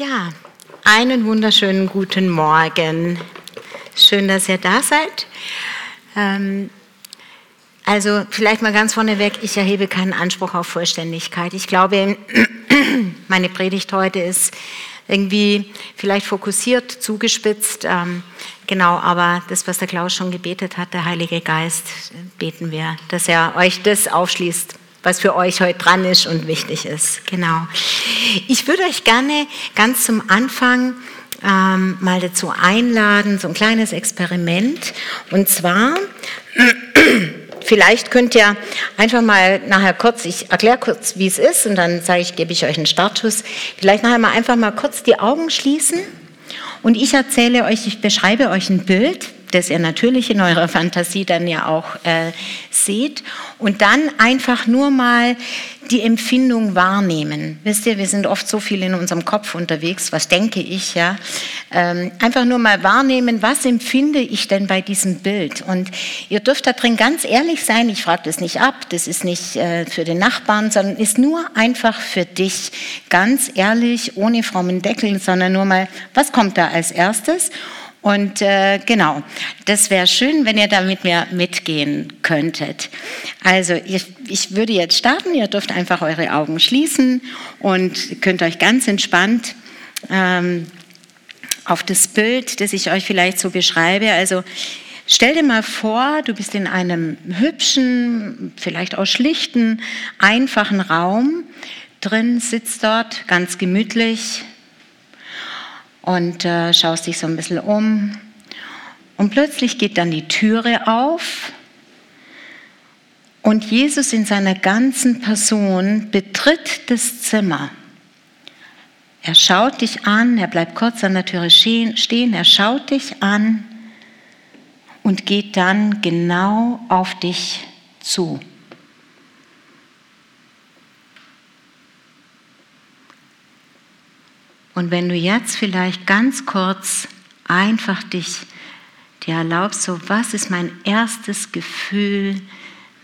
Ja, einen wunderschönen guten Morgen. Schön, dass ihr da seid. Ähm, also vielleicht mal ganz vorneweg, ich erhebe keinen Anspruch auf Vollständigkeit. Ich glaube, meine Predigt heute ist irgendwie vielleicht fokussiert, zugespitzt. Ähm, genau, aber das, was der Klaus schon gebetet hat, der Heilige Geist, beten wir, dass er euch das aufschließt, was für euch heute dran ist und wichtig ist. Genau. Ich würde euch gerne ganz zum Anfang ähm, mal dazu einladen, so ein kleines Experiment. Und zwar, vielleicht könnt ihr einfach mal nachher kurz, ich erkläre kurz, wie es ist und dann sage ich, gebe ich euch einen Startschuss. Vielleicht nachher mal einfach mal kurz die Augen schließen und ich erzähle euch, ich beschreibe euch ein Bild das ihr natürlich in eurer Fantasie dann ja auch äh, seht. Und dann einfach nur mal die Empfindung wahrnehmen. Wisst ihr, wir sind oft so viel in unserem Kopf unterwegs, was denke ich, ja. Ähm, einfach nur mal wahrnehmen, was empfinde ich denn bei diesem Bild. Und ihr dürft da drin ganz ehrlich sein, ich frage das nicht ab, das ist nicht äh, für den Nachbarn, sondern ist nur einfach für dich. Ganz ehrlich, ohne frommen Deckel, sondern nur mal, was kommt da als erstes? Und äh, genau, das wäre schön, wenn ihr da mit mir mitgehen könntet. Also ich, ich würde jetzt starten, ihr dürft einfach eure Augen schließen und könnt euch ganz entspannt ähm, auf das Bild, das ich euch vielleicht so beschreibe. Also stell dir mal vor, du bist in einem hübschen, vielleicht auch schlichten, einfachen Raum. Drin sitzt dort ganz gemütlich und äh, schaust dich so ein bisschen um. Und plötzlich geht dann die Türe auf und Jesus in seiner ganzen Person betritt das Zimmer. Er schaut dich an, er bleibt kurz an der Türe stehen, er schaut dich an und geht dann genau auf dich zu. Und wenn du jetzt vielleicht ganz kurz einfach dich dir erlaubst, so was ist mein erstes Gefühl,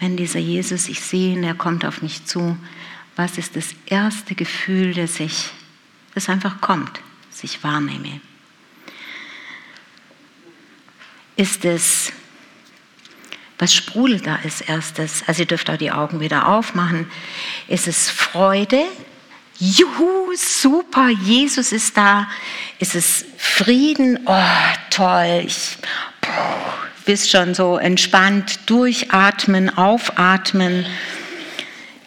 wenn dieser Jesus, ich sehe ihn, er kommt auf mich zu, was ist das erste Gefühl, das ich, das einfach kommt, das ich wahrnehme? Ist es, was sprudelt da als erstes? Also ihr dürft auch die Augen wieder aufmachen. Ist es Freude? Juhu, super, Jesus ist da. Ist es Frieden? Oh, toll. Ich bist schon so entspannt, durchatmen, aufatmen.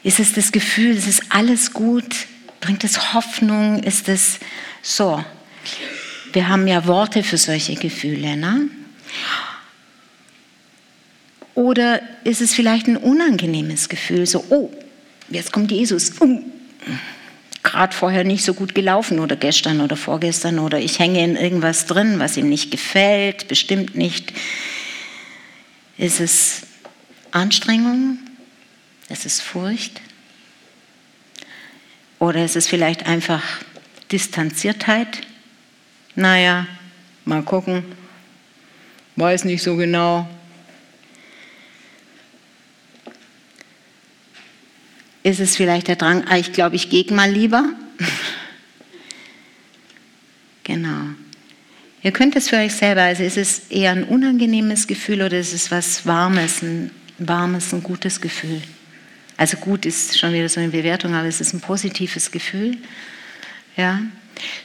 Ist es das Gefühl, es ist alles gut? Bringt es Hoffnung? Ist es so? Wir haben ja Worte für solche Gefühle, ne? Oder ist es vielleicht ein unangenehmes Gefühl, so, oh, jetzt kommt Jesus. Uh gerade vorher nicht so gut gelaufen oder gestern oder vorgestern oder ich hänge in irgendwas drin, was ihm nicht gefällt, bestimmt nicht. Ist es Anstrengung? Ist es Furcht? Oder ist es vielleicht einfach Distanziertheit? Naja, mal gucken. Weiß nicht so genau. Ist es vielleicht der Drang, ah, ich glaube, ich gehe mal lieber? genau. Ihr könnt es für euch selber, also ist es eher ein unangenehmes Gefühl oder ist es was Warmes, ein warmes, ein gutes Gefühl? Also gut ist schon wieder so eine Bewertung, aber es ist ein positives Gefühl. Ja.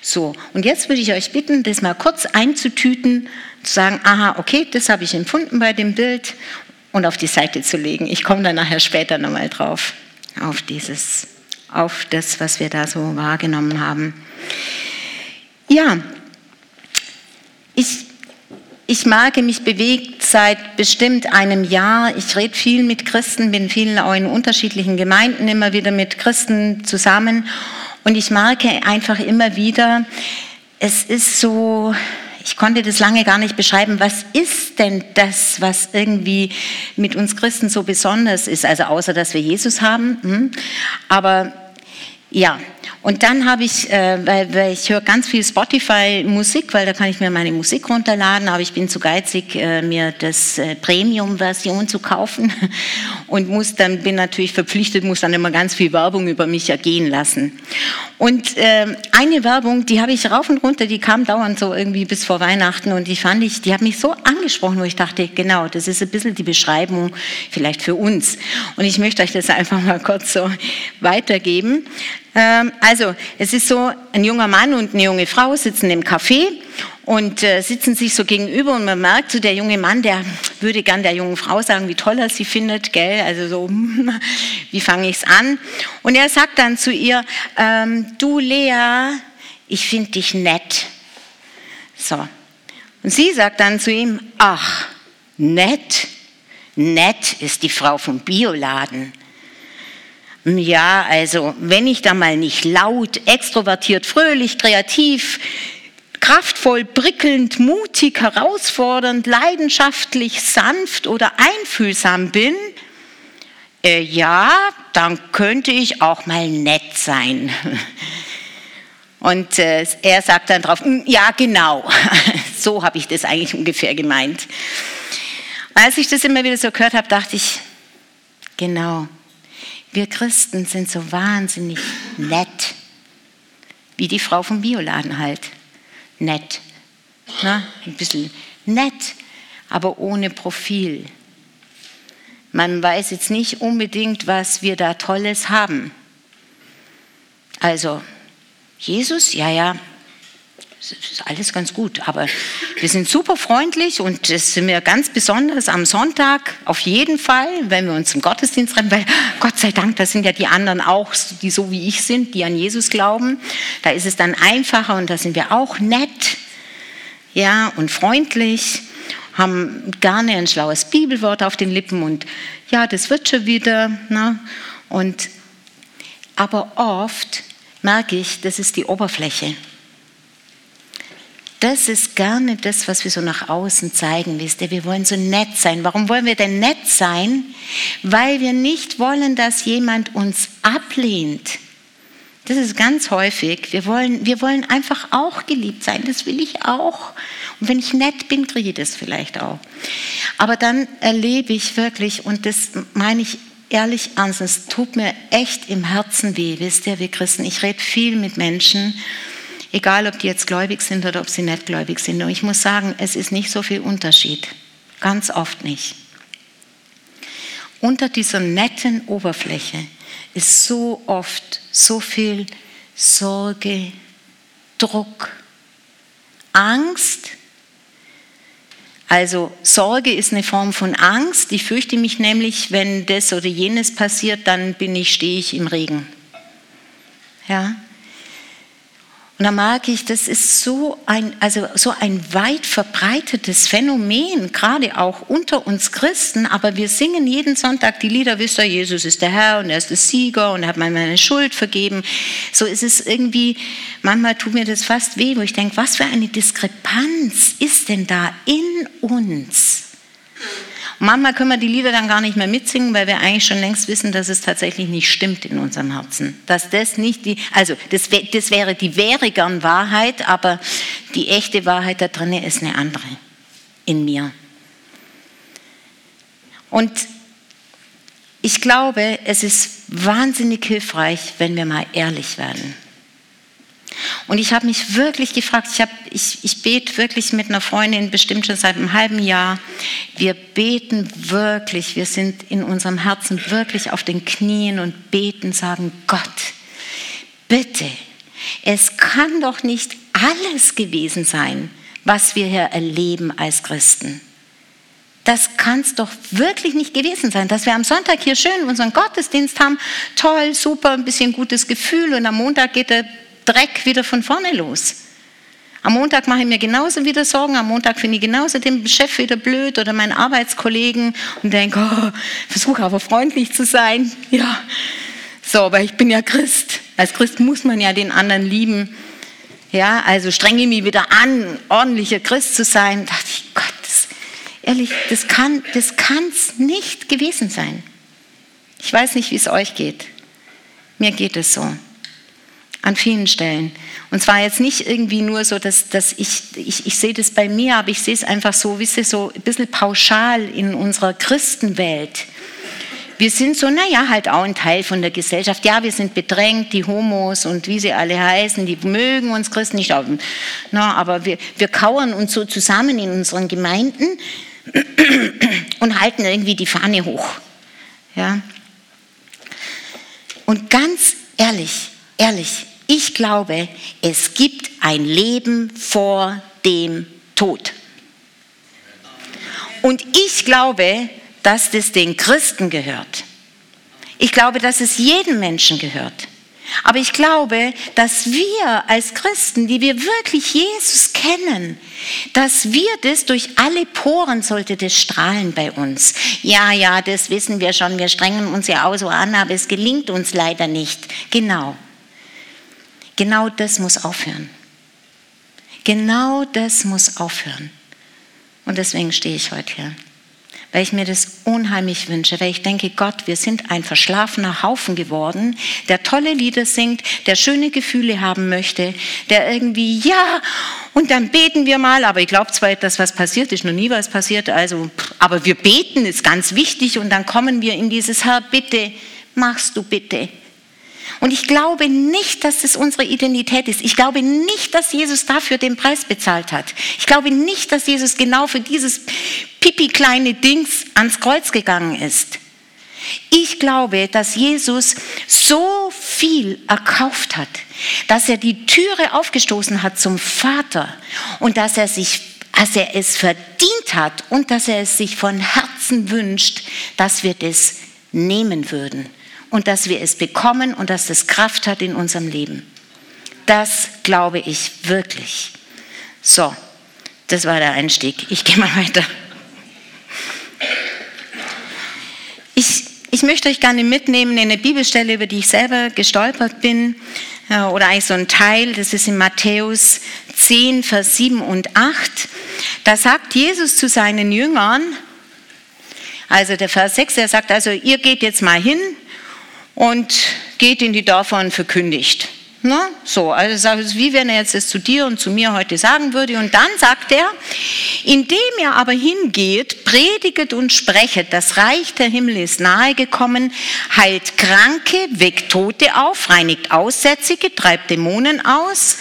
So, und jetzt würde ich euch bitten, das mal kurz einzutüten, zu sagen, aha, okay, das habe ich empfunden bei dem Bild und auf die Seite zu legen. Ich komme dann nachher später nochmal drauf auf dieses, auf das, was wir da so wahrgenommen haben. Ja, ich, ich merke, mich bewegt seit bestimmt einem Jahr. Ich rede viel mit Christen, bin viel auch in unterschiedlichen Gemeinden immer wieder mit Christen zusammen. Und ich merke einfach immer wieder, es ist so, ich konnte das lange gar nicht beschreiben, was ist denn das, was irgendwie mit uns Christen so besonders ist, also außer dass wir Jesus haben. Hm? Aber ja, und dann habe ich, äh, weil, weil, ich höre ganz viel Spotify-Musik, weil da kann ich mir meine Musik runterladen, aber ich bin zu geizig, äh, mir das äh, Premium-Version zu kaufen und muss dann bin natürlich verpflichtet, muss dann immer ganz viel Werbung über mich ergehen lassen. Und äh, eine Werbung, die habe ich rauf und runter, die kam dauernd so irgendwie bis vor Weihnachten und die fand ich, die hat mich so angesprochen, wo ich dachte, genau, das ist ein bisschen die Beschreibung vielleicht für uns. Und ich möchte euch das einfach mal kurz so weitergeben. Ähm, also, es ist so, ein junger Mann und eine junge Frau sitzen im Café und äh, sitzen sich so gegenüber und man merkt so, der junge Mann, der würde gern der jungen Frau sagen, wie toll er sie findet, gell, also so, wie fange ich es an? Und er sagt dann zu ihr, ähm, du Lea, ich finde dich nett. So. Und sie sagt dann zu ihm, ach, nett, nett ist die Frau vom Bioladen. Ja, also wenn ich da mal nicht laut, extrovertiert, fröhlich, kreativ, kraftvoll, prickelnd, mutig, herausfordernd, leidenschaftlich, sanft oder einfühlsam bin, äh, ja, dann könnte ich auch mal nett sein. Und äh, er sagt dann drauf, hm, ja genau, so habe ich das eigentlich ungefähr gemeint. Als ich das immer wieder so gehört habe, dachte ich, genau, wir Christen sind so wahnsinnig nett, wie die Frau vom Bioladen halt. Nett. Na, ein bisschen nett, aber ohne Profil. Man weiß jetzt nicht unbedingt, was wir da Tolles haben. Also, Jesus, ja, ja, ist alles ganz gut, aber wir sind super freundlich und das sind wir ganz besonders am Sonntag auf jeden Fall, wenn wir uns zum Gottesdienst treffen, weil Gott sei Dank, das sind ja die anderen auch, die so wie ich sind, die an Jesus glauben. Da ist es dann einfacher und da sind wir auch nett, ja, und freundlich, haben gerne ein schlaues Bibelwort auf den Lippen und ja, das wird schon wieder. Ne? Und aber oft merke ich, das ist die Oberfläche das ist gerne das, was wir so nach außen zeigen, wisst ihr. Wir wollen so nett sein. Warum wollen wir denn nett sein? Weil wir nicht wollen, dass jemand uns ablehnt. Das ist ganz häufig. Wir wollen, wir wollen einfach auch geliebt sein. Das will ich auch. Und wenn ich nett bin, kriege ich das vielleicht auch. Aber dann erlebe ich wirklich, und das meine ich ehrlich ernst, es tut mir echt im Herzen weh, wisst ihr, wir Christen. Ich rede viel mit Menschen Egal, ob die jetzt gläubig sind oder ob sie nicht gläubig sind. Und ich muss sagen, es ist nicht so viel Unterschied. Ganz oft nicht. Unter dieser netten Oberfläche ist so oft so viel Sorge, Druck, Angst. Also Sorge ist eine Form von Angst. Ich fürchte mich nämlich, wenn das oder jenes passiert, dann bin ich, stehe ich im Regen. Ja, und da mag ich, das ist so ein, also so ein weit verbreitetes Phänomen, gerade auch unter uns Christen, aber wir singen jeden Sonntag die Lieder, wisst ihr, Jesus ist der Herr und er ist der Sieger und er hat mir meine Schuld vergeben. So ist es irgendwie, manchmal tut mir das fast weh, wo ich denke, was für eine Diskrepanz ist denn da in uns? Manchmal können wir die Lieder dann gar nicht mehr mitsingen, weil wir eigentlich schon längst wissen, dass es tatsächlich nicht stimmt in unserem Herzen. Dass das nicht die, also das, das wäre die wäre gern Wahrheit, aber die echte Wahrheit da drin ist eine andere in mir. Und ich glaube, es ist wahnsinnig hilfreich, wenn wir mal ehrlich werden. Und ich habe mich wirklich gefragt, ich, ich, ich bete wirklich mit einer Freundin bestimmt schon seit einem halben Jahr. Wir beten wirklich, wir sind in unserem Herzen wirklich auf den Knien und beten, sagen, Gott, bitte, es kann doch nicht alles gewesen sein, was wir hier erleben als Christen. Das kann es doch wirklich nicht gewesen sein, dass wir am Sonntag hier schön unseren Gottesdienst haben, toll, super, ein bisschen gutes Gefühl und am Montag geht der Dreck wieder von vorne los. Am Montag mache ich mir genauso wieder Sorgen, am Montag finde ich genauso den Chef wieder blöd oder meinen Arbeitskollegen und denke, oh, versuche aber freundlich zu sein. Ja, so, aber ich bin ja Christ. Als Christ muss man ja den anderen lieben. Ja, also strenge mich wieder an, ordentlicher Christ zu sein. Da dachte ich, Gott, das, ehrlich, das kann das nicht gewesen sein. Ich weiß nicht, wie es euch geht. Mir geht es so. An vielen Stellen. Und zwar jetzt nicht irgendwie nur so, dass, dass ich, ich, ich sehe das bei mir, aber ich sehe es einfach so, wisst ihr, so ein bisschen pauschal in unserer Christenwelt. Wir sind so, naja, halt auch ein Teil von der Gesellschaft. Ja, wir sind bedrängt, die Homos und wie sie alle heißen, die mögen uns Christen nicht. Na, aber wir, wir kauern uns so zusammen in unseren Gemeinden und halten irgendwie die Fahne hoch. Ja. Und ganz ehrlich, ehrlich, ich glaube, es gibt ein Leben vor dem Tod. Und ich glaube, dass das den Christen gehört. Ich glaube, dass es jedem Menschen gehört. Aber ich glaube, dass wir als Christen, die wir wirklich Jesus kennen, dass wir das durch alle Poren sollte das strahlen bei uns. Ja, ja, das wissen wir schon, wir strengen uns ja auch so an, aber es gelingt uns leider nicht. Genau. Genau das muss aufhören. Genau das muss aufhören. Und deswegen stehe ich heute hier weil ich mir das unheimlich wünsche, weil ich denke, Gott, wir sind ein verschlafener Haufen geworden, der tolle Lieder singt, der schöne Gefühle haben möchte, der irgendwie, ja, und dann beten wir mal, aber ich glaube zwar, dass was passiert ist, noch nie was passiert, also, aber wir beten ist ganz wichtig und dann kommen wir in dieses, Herr, bitte, machst du bitte, und ich glaube nicht, dass es unsere Identität ist. Ich glaube nicht, dass Jesus dafür den Preis bezahlt hat. Ich glaube nicht, dass Jesus genau für dieses pipi kleine Dings ans Kreuz gegangen ist. Ich glaube, dass Jesus so viel erkauft hat, dass er die Türe aufgestoßen hat zum Vater und dass er sich dass er es verdient hat und dass er es sich von Herzen wünscht, dass wir das nehmen würden und dass wir es bekommen und dass es Kraft hat in unserem Leben. Das glaube ich wirklich. So, das war der Einstieg. Ich gehe mal weiter. Ich, ich möchte euch gerne mitnehmen in eine Bibelstelle, über die ich selber gestolpert bin, äh, oder eigentlich so ein Teil, das ist in Matthäus 10, Vers 7 und 8. Da sagt Jesus zu seinen Jüngern, also der Vers 6, er sagt also, ihr geht jetzt mal hin und geht in die Dörfer und verkündigt. Na, so, also wie wenn er jetzt es zu dir und zu mir heute sagen würde. Und dann sagt er, indem ihr aber hingeht, prediget und sprechet, das Reich der Himmel ist nahe gekommen, heilt Kranke, weckt Tote auf, reinigt Aussätzige, treibt Dämonen aus.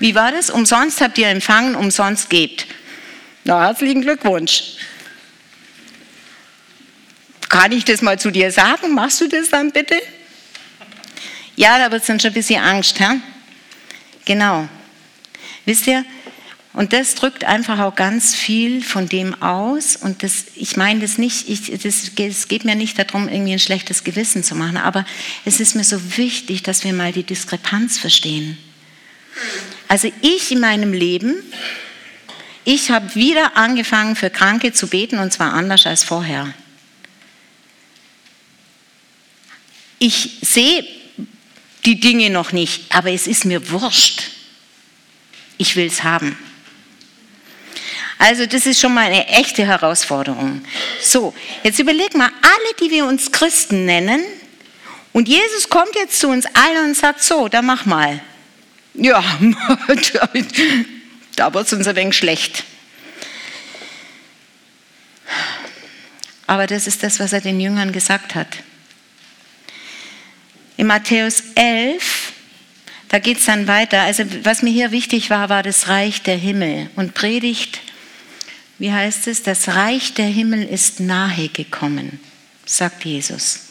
Wie war das? Umsonst habt ihr empfangen, umsonst gebt. Na, herzlichen Glückwunsch. Kann ich das mal zu dir sagen? Machst du das dann bitte? Ja, da wird es dann schon ein bisschen Angst. Hä? Genau. Wisst ihr, und das drückt einfach auch ganz viel von dem aus. Und das, ich meine das nicht, ich, das, es geht mir nicht darum, irgendwie ein schlechtes Gewissen zu machen, aber es ist mir so wichtig, dass wir mal die Diskrepanz verstehen. Also ich in meinem Leben, ich habe wieder angefangen für Kranke zu beten und zwar anders als vorher. Ich sehe die Dinge noch nicht, aber es ist mir wurscht. Ich will es haben. Also das ist schon mal eine echte Herausforderung. So, jetzt überleg mal, alle, die wir uns Christen nennen, und Jesus kommt jetzt zu uns allen und sagt, so, dann mach mal. Ja, da wird es uns ein wenig schlecht. Aber das ist das, was er den Jüngern gesagt hat. Matthäus 11, da geht es dann weiter. Also was mir hier wichtig war, war das Reich der Himmel. Und predigt, wie heißt es, das Reich der Himmel ist nahe gekommen, sagt Jesus.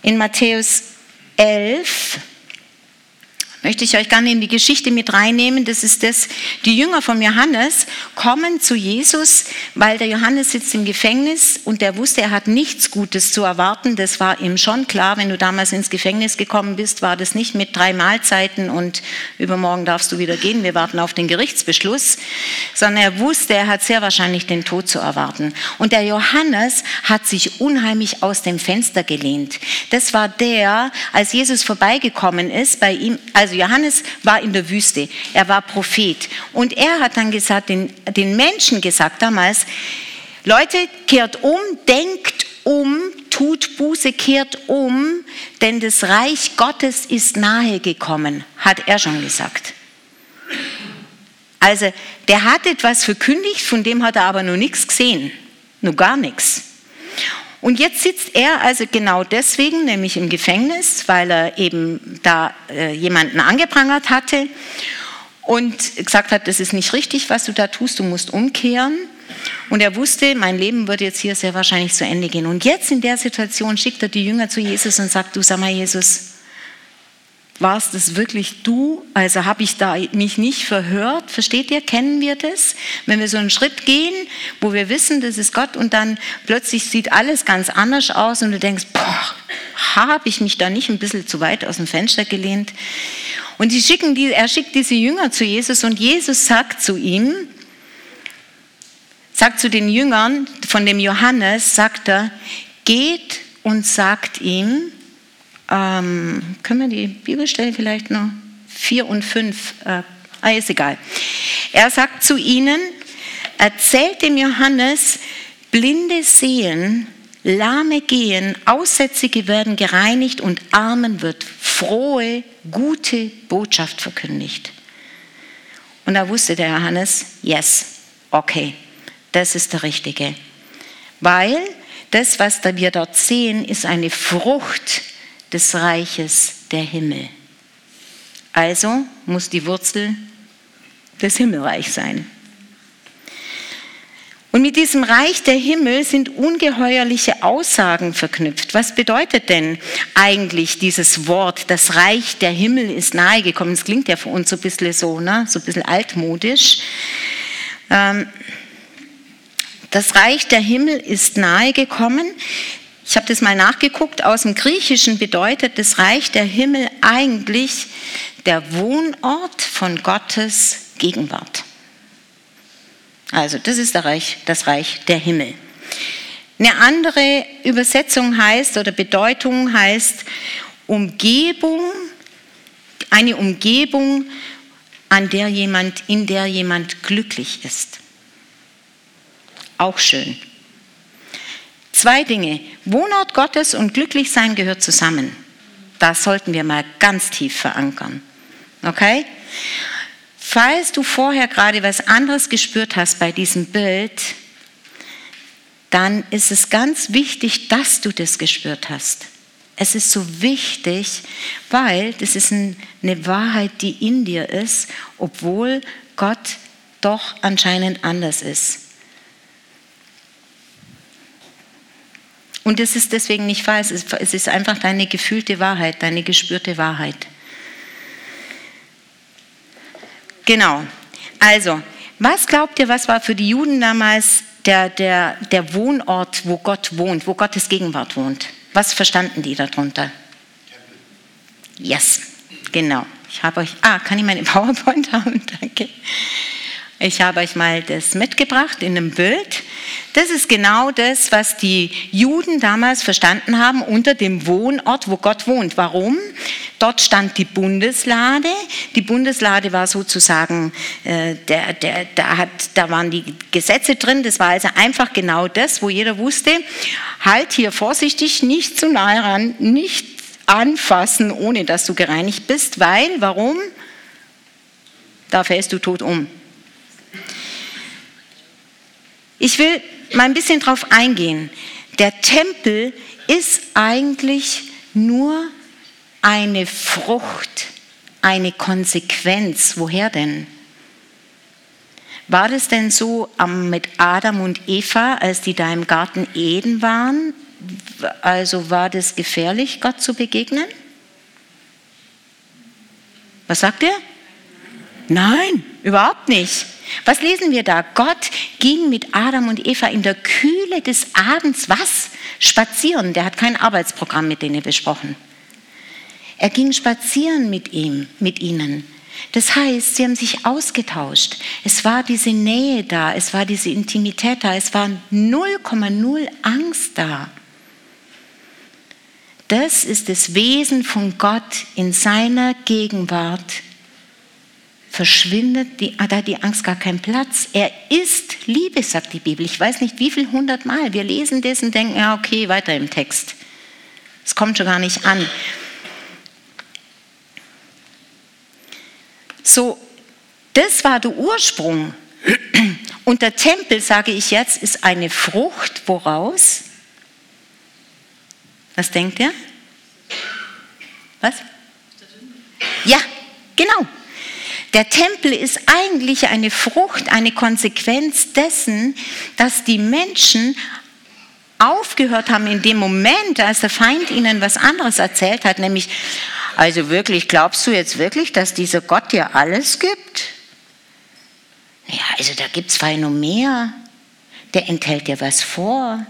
In Matthäus 11, möchte ich euch gerne in die Geschichte mit reinnehmen. Das ist das, die Jünger von Johannes kommen zu Jesus, weil der Johannes sitzt im Gefängnis und der wusste, er hat nichts Gutes zu erwarten. Das war ihm schon klar. Wenn du damals ins Gefängnis gekommen bist, war das nicht mit drei Mahlzeiten und übermorgen darfst du wieder gehen. Wir warten auf den Gerichtsbeschluss, sondern er wusste, er hat sehr wahrscheinlich den Tod zu erwarten. Und der Johannes hat sich unheimlich aus dem Fenster gelehnt. Das war der, als Jesus vorbeigekommen ist, bei ihm, also also Johannes war in der Wüste, er war Prophet. Und er hat dann gesagt, den, den Menschen gesagt damals, Leute, kehrt um, denkt um, tut Buße, kehrt um, denn das Reich Gottes ist nahe gekommen, hat er schon gesagt. Also der hat etwas verkündigt, von dem hat er aber noch nichts gesehen, nur gar nichts. Und jetzt sitzt er also genau deswegen, nämlich im Gefängnis, weil er eben da äh, jemanden angeprangert hatte und gesagt hat, das ist nicht richtig, was du da tust, du musst umkehren. Und er wusste, mein Leben wird jetzt hier sehr wahrscheinlich zu Ende gehen. Und jetzt in der Situation schickt er die Jünger zu Jesus und sagt, du sag mal, Jesus, warst es wirklich du? Also habe ich da mich nicht verhört? Versteht ihr? Kennen wir das? Wenn wir so einen Schritt gehen, wo wir wissen, das ist Gott und dann plötzlich sieht alles ganz anders aus und du denkst, boah, habe ich mich da nicht ein bisschen zu weit aus dem Fenster gelehnt? Und die schicken die, er schickt diese Jünger zu Jesus und Jesus sagt zu ihm, sagt zu den Jüngern von dem Johannes, sagt er, geht und sagt ihm, ähm, können wir die Bibelstelle vielleicht noch? Vier und fünf, äh, ah, ist egal. Er sagt zu ihnen, erzählt dem Johannes, Blinde sehen, Lahme gehen, Aussätzige werden gereinigt und Armen wird frohe, gute Botschaft verkündigt. Und da wusste der Johannes, yes, okay, das ist der Richtige. Weil das, was wir dort sehen, ist eine Frucht des Reiches der Himmel. Also muss die Wurzel des Himmelreichs sein. Und mit diesem Reich der Himmel sind ungeheuerliche Aussagen verknüpft. Was bedeutet denn eigentlich dieses Wort, das Reich der Himmel ist nahegekommen? Das klingt ja für uns so ein bisschen so, ne? so ein bisschen altmodisch. Ähm, das Reich der Himmel ist nahegekommen. Ich habe das mal nachgeguckt. Aus dem Griechischen bedeutet das Reich der Himmel eigentlich der Wohnort von Gottes Gegenwart. Also das ist das Reich, das Reich der Himmel. Eine andere Übersetzung heißt oder Bedeutung heißt Umgebung, eine Umgebung, an der jemand, in der jemand glücklich ist. Auch schön. Zwei Dinge. Wohnort Gottes und Glücklichsein gehört zusammen. Das sollten wir mal ganz tief verankern. Okay? Falls du vorher gerade was anderes gespürt hast bei diesem Bild, dann ist es ganz wichtig, dass du das gespürt hast. Es ist so wichtig, weil das ist eine Wahrheit, die in dir ist, obwohl Gott doch anscheinend anders ist. Und es ist deswegen nicht falsch, es ist einfach deine gefühlte Wahrheit, deine gespürte Wahrheit. Genau. Also, was glaubt ihr, was war für die Juden damals der, der, der Wohnort, wo Gott wohnt, wo Gottes Gegenwart wohnt? Was verstanden die darunter? Yes, genau. Ich habe euch, ah, kann ich meine PowerPoint haben? Danke. Ich habe euch mal das mitgebracht in einem Bild. Das ist genau das, was die Juden damals verstanden haben unter dem Wohnort, wo Gott wohnt. Warum? Dort stand die Bundeslade. Die Bundeslade war sozusagen, äh, der, der, da, hat, da waren die Gesetze drin. Das war also einfach genau das, wo jeder wusste, halt hier vorsichtig, nicht zu nahe ran, nicht anfassen, ohne dass du gereinigt bist, weil, warum? Da fällst du tot um. Ich will mal ein bisschen drauf eingehen. Der Tempel ist eigentlich nur eine Frucht, eine Konsequenz. Woher denn? War das denn so mit Adam und Eva, als die da im Garten Eden waren? Also war das gefährlich, Gott zu begegnen? Was sagt ihr? Nein, überhaupt nicht. Was lesen wir da? Gott ging mit Adam und Eva in der Kühle des Abends was? Spazieren. Der hat kein Arbeitsprogramm mit denen besprochen. Er ging spazieren mit ihm, mit ihnen. Das heißt, sie haben sich ausgetauscht. Es war diese Nähe da, es war diese Intimität da, es war 0,0 Angst da. Das ist das Wesen von Gott in seiner Gegenwart verschwindet, die, da hat die Angst gar keinen Platz. Er ist Liebe, sagt die Bibel. Ich weiß nicht, wie viel hundert Mal. Wir lesen das und denken, ja, okay, weiter im Text. Es kommt schon gar nicht an. So, das war der Ursprung. Und der Tempel, sage ich jetzt, ist eine Frucht, woraus? Was denkt ihr? Was? Ja, genau. Der Tempel ist eigentlich eine Frucht, eine Konsequenz dessen, dass die Menschen aufgehört haben in dem Moment, als der Feind ihnen was anderes erzählt hat, nämlich, also wirklich, glaubst du jetzt wirklich, dass dieser Gott dir alles gibt? Ja, also da gibt es mehr. Der enthält dir was vor.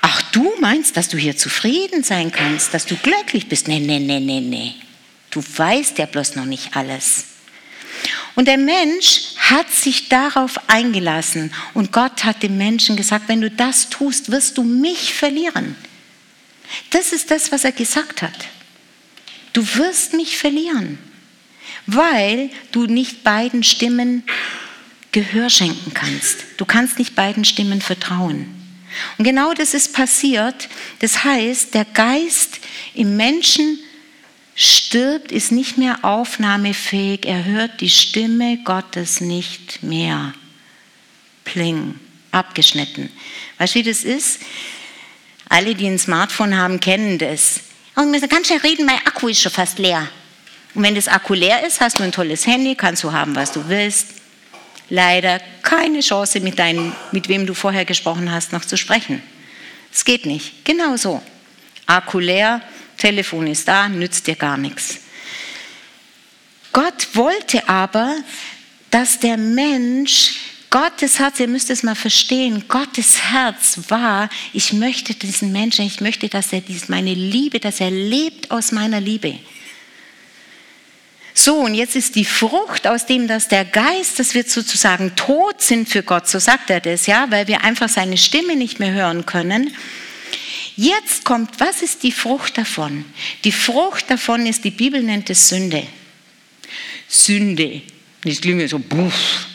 Ach, du meinst, dass du hier zufrieden sein kannst, dass du glücklich bist? Nee, nee, nee, nee, nee. Du weißt ja bloß noch nicht alles. Und der Mensch hat sich darauf eingelassen und Gott hat dem Menschen gesagt, wenn du das tust, wirst du mich verlieren. Das ist das, was er gesagt hat. Du wirst mich verlieren, weil du nicht beiden Stimmen Gehör schenken kannst. Du kannst nicht beiden Stimmen vertrauen. Und genau das ist passiert. Das heißt, der Geist im Menschen stirbt, ist nicht mehr aufnahmefähig, er hört die Stimme Gottes nicht mehr. Pling, abgeschnitten. Weißt du, wie das ist? Alle, die ein Smartphone haben, kennen das. Und wir ganz schnell reden, mein Akku ist schon fast leer. Und wenn das Akku leer ist, hast du ein tolles Handy, kannst du haben, was du willst. Leider keine Chance, mit, deinem, mit wem du vorher gesprochen hast, noch zu sprechen. Es geht nicht. Genau so. Akku leer, Telefon ist da, nützt dir gar nichts. Gott wollte aber, dass der Mensch Gottes Herz, ihr müsst es mal verstehen, Gottes Herz war, ich möchte diesen Menschen, ich möchte, dass er dies, meine Liebe, dass er lebt aus meiner Liebe. So, und jetzt ist die Frucht aus dem, dass der Geist, dass wir sozusagen tot sind für Gott, so sagt er das, ja, weil wir einfach seine Stimme nicht mehr hören können. Jetzt kommt, was ist die Frucht davon? Die Frucht davon ist, die Bibel nennt es Sünde. Sünde. Das klingt so, buff.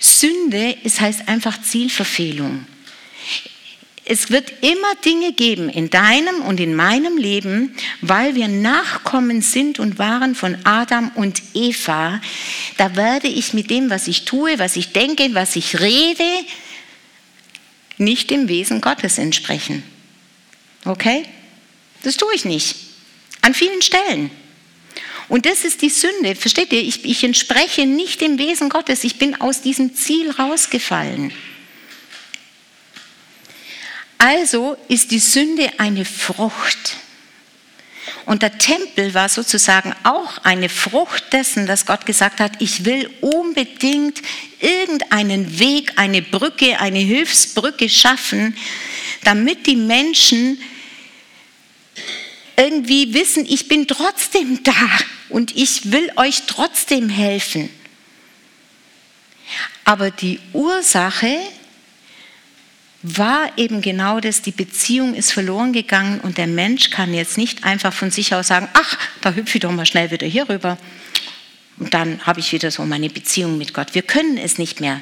Sünde ist, heißt einfach Zielverfehlung. Es wird immer Dinge geben in deinem und in meinem Leben, weil wir Nachkommen sind und waren von Adam und Eva. Da werde ich mit dem, was ich tue, was ich denke, was ich rede, nicht dem Wesen Gottes entsprechen. Okay? Das tue ich nicht. An vielen Stellen. Und das ist die Sünde. Versteht ihr? Ich, ich entspreche nicht dem Wesen Gottes. Ich bin aus diesem Ziel rausgefallen. Also ist die Sünde eine Frucht. Und der Tempel war sozusagen auch eine Frucht dessen, dass Gott gesagt hat, ich will unbedingt irgendeinen Weg, eine Brücke, eine Hilfsbrücke schaffen, damit die Menschen irgendwie wissen, ich bin trotzdem da und ich will euch trotzdem helfen. Aber die Ursache war eben genau das, die Beziehung ist verloren gegangen und der Mensch kann jetzt nicht einfach von sich aus sagen, ach, da hüpfe ich doch mal schnell wieder hier rüber und dann habe ich wieder so meine Beziehung mit Gott. Wir können es nicht mehr.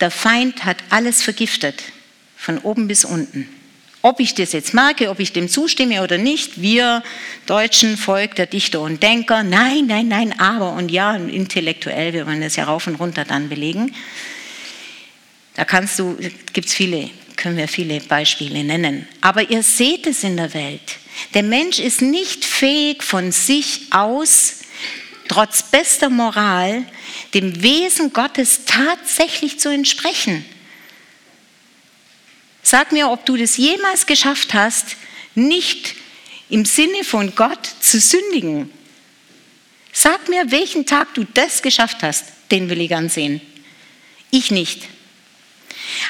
Der Feind hat alles vergiftet, von oben bis unten. Ob ich das jetzt merke, ob ich dem zustimme oder nicht, wir Deutschen, Volk der Dichter und Denker, nein, nein, nein, aber und ja, intellektuell, wir wollen das ja rauf und runter dann belegen. Da kannst du, gibt es viele, können wir viele Beispiele nennen. Aber ihr seht es in der Welt. Der Mensch ist nicht fähig von sich aus, trotz bester Moral, dem Wesen Gottes tatsächlich zu entsprechen. Sag mir, ob du das jemals geschafft hast, nicht im Sinne von Gott zu sündigen. Sag mir, welchen Tag du das geschafft hast, den will ich ansehen. Ich nicht.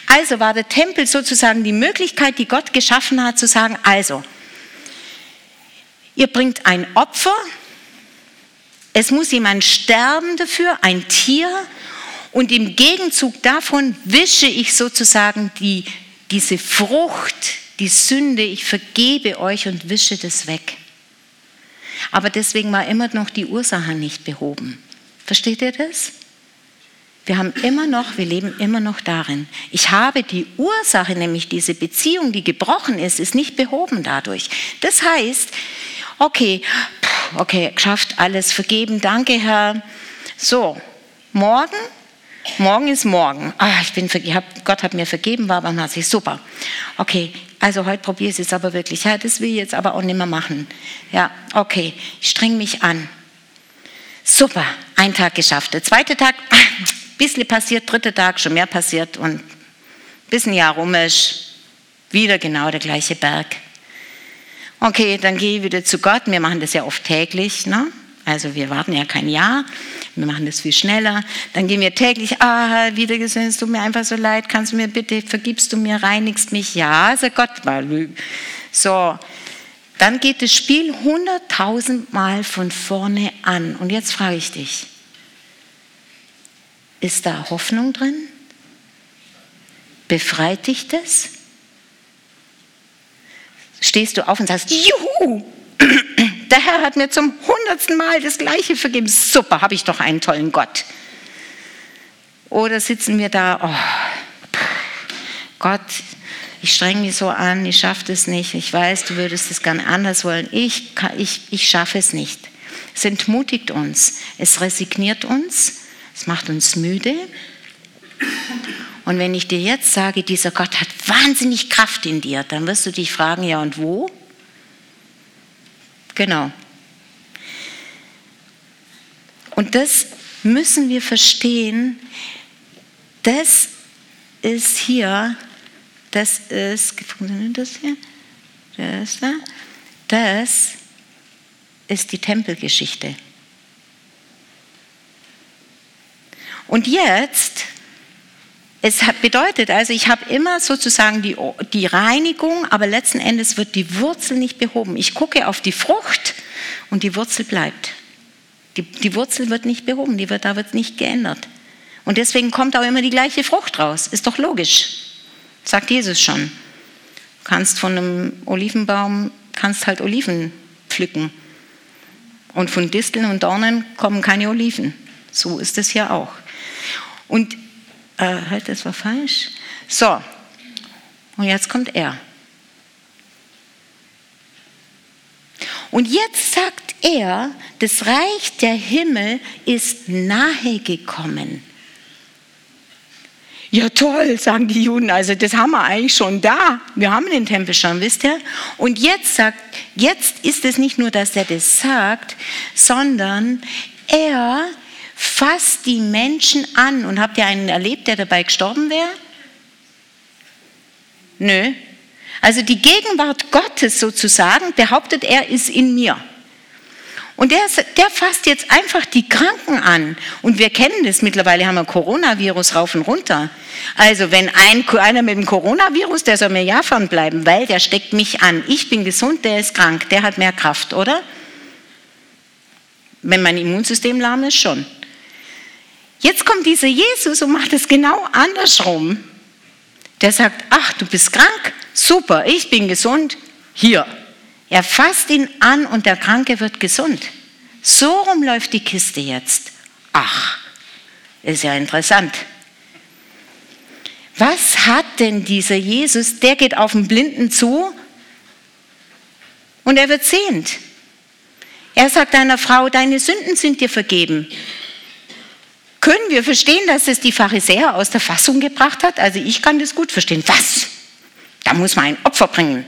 Also war der Tempel sozusagen die Möglichkeit, die Gott geschaffen hat, zu sagen, also, ihr bringt ein Opfer, es muss jemand sterben dafür, ein Tier, und im Gegenzug davon wische ich sozusagen die diese Frucht, die Sünde, ich vergebe euch und wische das weg. aber deswegen war immer noch die Ursache nicht behoben. Versteht ihr das? Wir haben immer noch, wir leben immer noch darin. Ich habe die Ursache, nämlich diese Beziehung, die gebrochen ist, ist nicht behoben dadurch. Das heißt, okay, okay, geschafft, alles vergeben, danke Herr. So, morgen, morgen ist morgen. Ah, ich bin, ich hab, Gott hat mir vergeben, war barmherzig, super. Okay, also heute probiere ich es aber wirklich. Ja, das will ich jetzt aber auch nicht mehr machen. Ja, okay, ich streng mich an. Super, ein Tag geschafft. Der zweite Tag, bisschen passiert, dritter Tag schon mehr passiert und ein bisschen Jahr rum ist, wieder genau der gleiche Berg. Okay, dann gehe ich wieder zu Gott. Wir machen das ja oft täglich. Ne? Also wir warten ja kein Jahr, wir machen das viel schneller. Dann gehen wir täglich, ah, wieder gesehen, es tut mir einfach so leid, kannst du mir bitte, vergibst du mir, reinigst mich? Ja, sagt Gott mal. So, dann geht das Spiel hunderttausend Mal von vorne an. Und jetzt frage ich dich, ist da Hoffnung drin? Befreit dich das? Stehst du auf und sagst, Juhu, der Herr hat mir zum hundertsten Mal das Gleiche vergeben. Super, habe ich doch einen tollen Gott. Oder sitzen wir da, oh, Gott, ich streng mich so an, ich schaffe das nicht, ich weiß, du würdest es gern anders wollen, ich, ich, ich schaffe es nicht. Es entmutigt uns, es resigniert uns, es macht uns müde. Und wenn ich dir jetzt sage, dieser Gott hat wahnsinnig Kraft in dir, dann wirst du dich fragen, ja und wo? Genau. Und das müssen wir verstehen. Das ist hier, das ist, funktioniert das hier? Das, da, das ist die Tempelgeschichte. Und jetzt, es bedeutet also, ich habe immer sozusagen die, die Reinigung, aber letzten Endes wird die Wurzel nicht behoben. Ich gucke auf die Frucht und die Wurzel bleibt. Die, die Wurzel wird nicht behoben, die wird, da wird nicht geändert. Und deswegen kommt auch immer die gleiche Frucht raus. Ist doch logisch. Sagt Jesus schon. Du kannst von einem Olivenbaum, kannst halt Oliven pflücken. Und von Disteln und Dornen kommen keine Oliven. So ist es hier auch. Und, äh, halt, das war falsch. So, und jetzt kommt er. Und jetzt sagt er, das Reich der Himmel ist nahe gekommen. Ja toll, sagen die Juden, also das haben wir eigentlich schon da. Wir haben den Tempel schon, wisst ihr? Und jetzt sagt, jetzt ist es nicht nur, dass er das sagt, sondern er fasst die Menschen an. Und habt ihr einen erlebt, der dabei gestorben wäre? Nö. Also die Gegenwart Gottes sozusagen, behauptet er, ist in mir. Und der, der fasst jetzt einfach die Kranken an. Und wir kennen das mittlerweile, haben wir Coronavirus rauf und runter. Also wenn ein, einer mit dem Coronavirus, der soll mir ja bleiben, weil der steckt mich an. Ich bin gesund, der ist krank, der hat mehr Kraft, oder? Wenn mein Immunsystem lahm ist, schon. Jetzt kommt dieser Jesus und macht es genau andersrum. Der sagt, ach, du bist krank? Super, ich bin gesund. Hier. Er fasst ihn an und der Kranke wird gesund. So rum läuft die Kiste jetzt. Ach, ist ja interessant. Was hat denn dieser Jesus? Der geht auf den Blinden zu und er wird sehend. Er sagt einer Frau, deine Sünden sind dir vergeben können wir verstehen, dass es die Pharisäer aus der Fassung gebracht hat? Also ich kann das gut verstehen. Was? Da muss man ein Opfer bringen.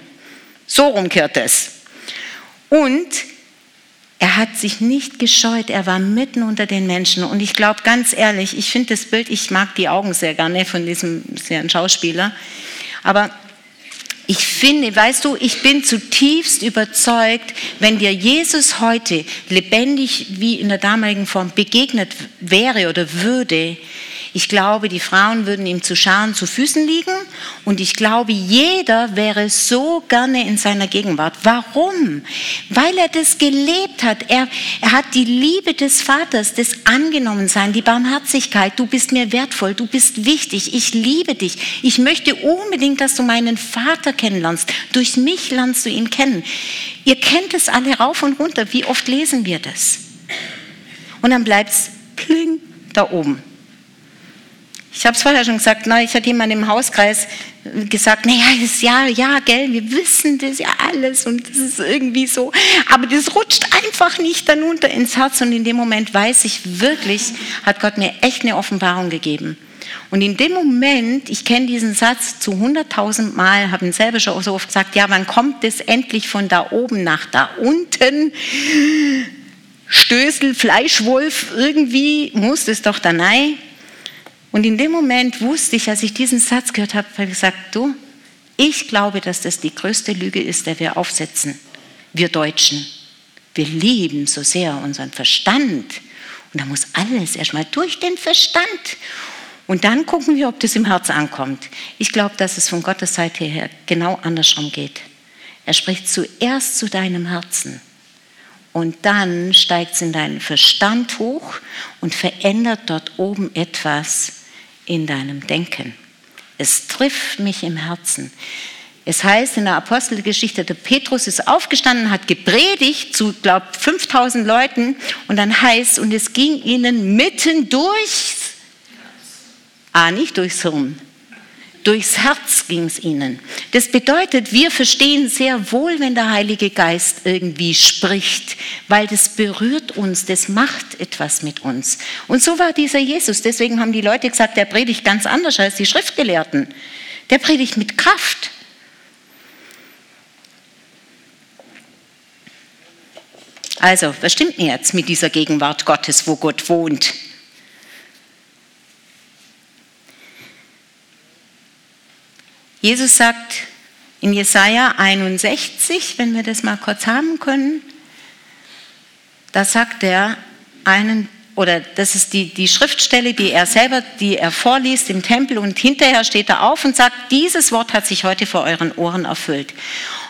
So rumkehrt es. Und er hat sich nicht gescheut, er war mitten unter den Menschen. Und ich glaube ganz ehrlich, ich finde das Bild, ich mag die Augen sehr gerne von diesem Schauspieler. Aber ich finde, weißt du, ich bin zutiefst überzeugt, wenn dir Jesus heute lebendig wie in der damaligen Form begegnet wäre oder würde, Ich glaube, die Frauen würden ihm zu Scharen zu Füßen liegen und ich glaube, jeder wäre so gerne in seiner Gegenwart. Warum? Weil er das gelebt hat. Er, er hat die Liebe des Vaters, das Angenommensein, die Barmherzigkeit. Du bist mir wertvoll, du bist wichtig, ich liebe dich. Ich möchte unbedingt, dass du meinen Vater kennenlernst. Durch mich lernst du ihn kennen. Ihr kennt es alle rauf und runter. Wie oft lesen wir das? Und dann bleibt es pling da oben. Ich habe es vorher schon gesagt, na, ich hatte jemand im Hauskreis gesagt, naja, das ja, ja, gell, wir wissen das ja alles und das ist irgendwie so, aber das rutscht einfach nicht dann unter ins Herz und in dem Moment weiß ich wirklich, hat Gott mir echt eine Offenbarung gegeben. Und in dem Moment, ich kenne diesen Satz zu 100.000 Mal, habe ihn selber schon so oft gesagt, ja, wann kommt es endlich von da oben nach da unten? Stößel, Fleischwolf, irgendwie muss es doch da rein. Und in dem Moment wusste ich, als ich diesen Satz gehört habe, habe ich gesagt, du, ich glaube, dass das die größte Lüge ist, der wir aufsetzen, wir Deutschen. Wir lieben so sehr unseren Verstand. Und da muss alles erstmal durch den Verstand. Und dann gucken wir, ob das im Herz ankommt. Ich glaube, dass es von Gottes Seite her genau andersrum geht. Er spricht zuerst zu deinem Herzen und dann steigt es in deinen Verstand hoch und verändert dort oben etwas in deinem Denken. Es trifft mich im Herzen. Es heißt in der Apostelgeschichte, der Petrus ist aufgestanden, hat gepredigt zu, glaube 5000 Leuten und dann heißt, und es ging ihnen mitten durchs, ah, nicht durchs Hirn, Durchs Herz ging es ihnen. Das bedeutet, wir verstehen sehr wohl, wenn der Heilige Geist irgendwie spricht, weil das berührt uns, das macht etwas mit uns. Und so war dieser Jesus. Deswegen haben die Leute gesagt, der predigt ganz anders als die Schriftgelehrten. Der predigt mit Kraft. Also, was stimmt mir jetzt mit dieser Gegenwart Gottes, wo Gott wohnt? Jesus sagt in Jesaja 61, wenn wir das mal kurz haben können, da sagt er einen, oder das ist die, die Schriftstelle, die er selber, die er vorliest im Tempel und hinterher steht er auf und sagt, dieses Wort hat sich heute vor euren Ohren erfüllt.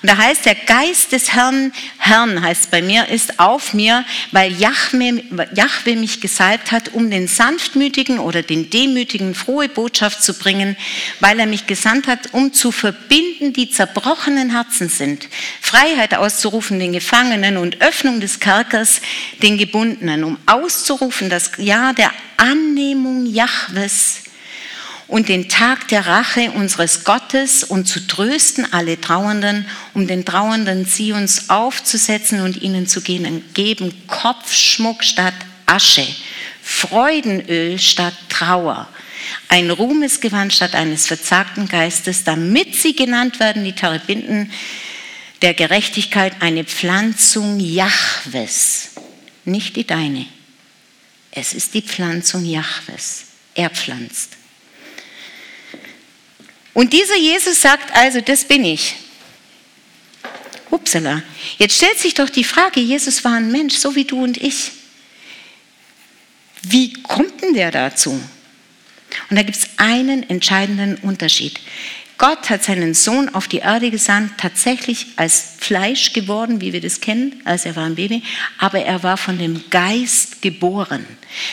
Und da heißt der Geist des Herrn, Herrn heißt bei mir, ist auf mir, weil Jahwe, mich gesalbt hat, um den Sanftmütigen oder den Demütigen frohe Botschaft zu bringen, weil er mich gesandt hat, um zu verbinden, die zerbrochenen Herzen sind, Freiheit auszurufen den Gefangenen und Öffnung des Kerkers den Gebundenen, um auszurufen das Jahr der Annehmung Jahwes und den Tag der Rache unseres Gottes und zu trösten alle Trauernden, um den Trauernden sie uns aufzusetzen und ihnen zu geben Kopfschmuck statt Asche, Freudenöl statt Trauer, ein Ruhmesgewand statt eines verzagten Geistes, damit sie genannt werden, die Terebinden der Gerechtigkeit, eine Pflanzung Jahwes, nicht die deine. Es ist die Pflanzung Jahwes. Er pflanzt. Und dieser Jesus sagt also, das bin ich. Upsala. Jetzt stellt sich doch die Frage, Jesus war ein Mensch, so wie du und ich. Wie kommt denn der dazu? Und da gibt es einen entscheidenden Unterschied. Gott hat seinen Sohn auf die Erde gesandt, tatsächlich als Fleisch geworden, wie wir das kennen, als er war ein Baby, aber er war von dem Geist geboren.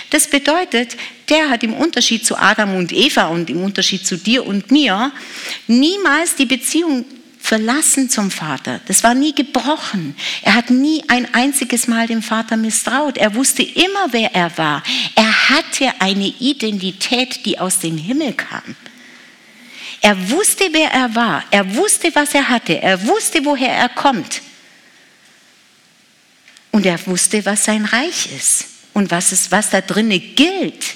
Das bedeutet, der hat im Unterschied zu Adam und Eva und im Unterschied zu dir und mir niemals die Beziehung verlassen zum Vater. Das war nie gebrochen. Er hat nie ein einziges Mal dem Vater misstraut. Er wusste immer, wer er war. Er hatte eine Identität, die aus dem Himmel kam. Er wusste, wer er war. Er wusste, was er hatte. Er wusste, woher er kommt. Und er wusste, was sein Reich ist und was, es, was da drinnen gilt.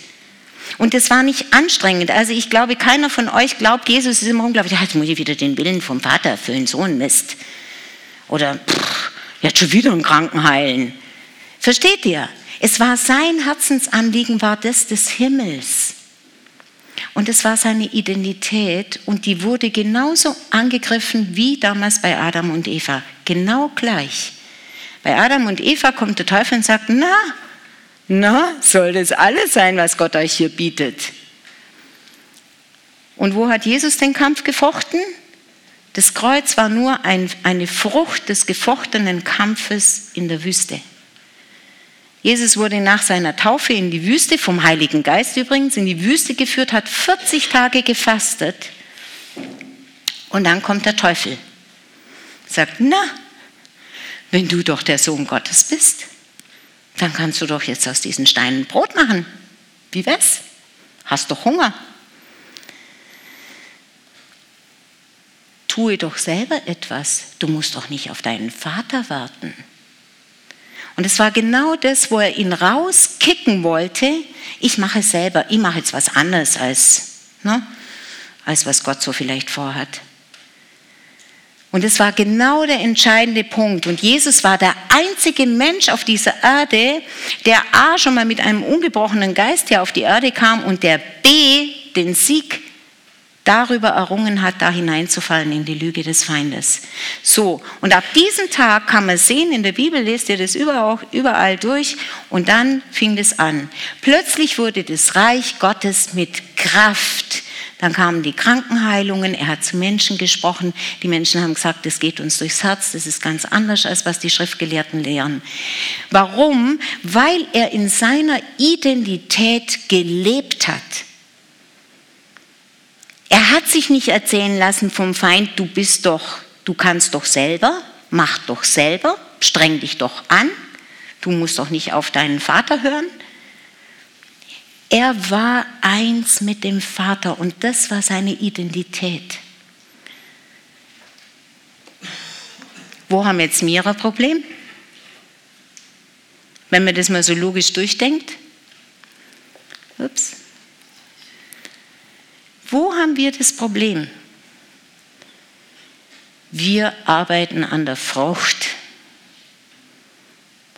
Und das war nicht anstrengend. Also ich glaube, keiner von euch glaubt, Jesus ist immer unglaublich. Jetzt muss ich wieder den Willen vom Vater erfüllen, so ein Mist. Oder pff, jetzt schon wieder einen Kranken heilen. Versteht ihr? Es war sein Herzensanliegen, war das des Himmels. Und es war seine Identität und die wurde genauso angegriffen wie damals bei Adam und Eva. Genau gleich. Bei Adam und Eva kommt der Teufel und sagt, na, na, soll das alles sein, was Gott euch hier bietet? Und wo hat Jesus den Kampf gefochten? Das Kreuz war nur ein, eine Frucht des gefochtenen Kampfes in der Wüste. Jesus wurde nach seiner Taufe in die Wüste, vom Heiligen Geist übrigens, in die Wüste geführt, hat 40 Tage gefastet und dann kommt der Teufel. Sagt, na, wenn du doch der Sohn Gottes bist, dann kannst du doch jetzt aus diesen Steinen Brot machen. Wie wär's? Hast doch Hunger. Tue doch selber etwas. Du musst doch nicht auf deinen Vater warten. Und es war genau das, wo er ihn rauskicken wollte. Ich mache es selber. Ich mache jetzt was anderes als, ne, als was Gott so vielleicht vorhat. Und es war genau der entscheidende Punkt. Und Jesus war der einzige Mensch auf dieser Erde, der A schon mal mit einem ungebrochenen Geist hier auf die Erde kam und der B den Sieg darüber errungen hat, da hineinzufallen in die Lüge des Feindes. So, und ab diesem Tag kann man sehen, in der Bibel lest ihr das überall, überall durch, und dann fing es an. Plötzlich wurde das Reich Gottes mit Kraft dann kamen die Krankenheilungen, er hat zu Menschen gesprochen. Die Menschen haben gesagt, das geht uns durchs Herz, das ist ganz anders, als was die Schriftgelehrten lehren. Warum? Weil er in seiner Identität gelebt hat. Er hat sich nicht erzählen lassen vom Feind, du bist doch, du kannst doch selber, mach doch selber, streng dich doch an, du musst doch nicht auf deinen Vater hören. Er war eins mit dem Vater und das war seine Identität. Wo haben jetzt wir ein Problem? Wenn man das mal so logisch durchdenkt. Ups. Wo haben wir das Problem? Wir arbeiten an der Frucht.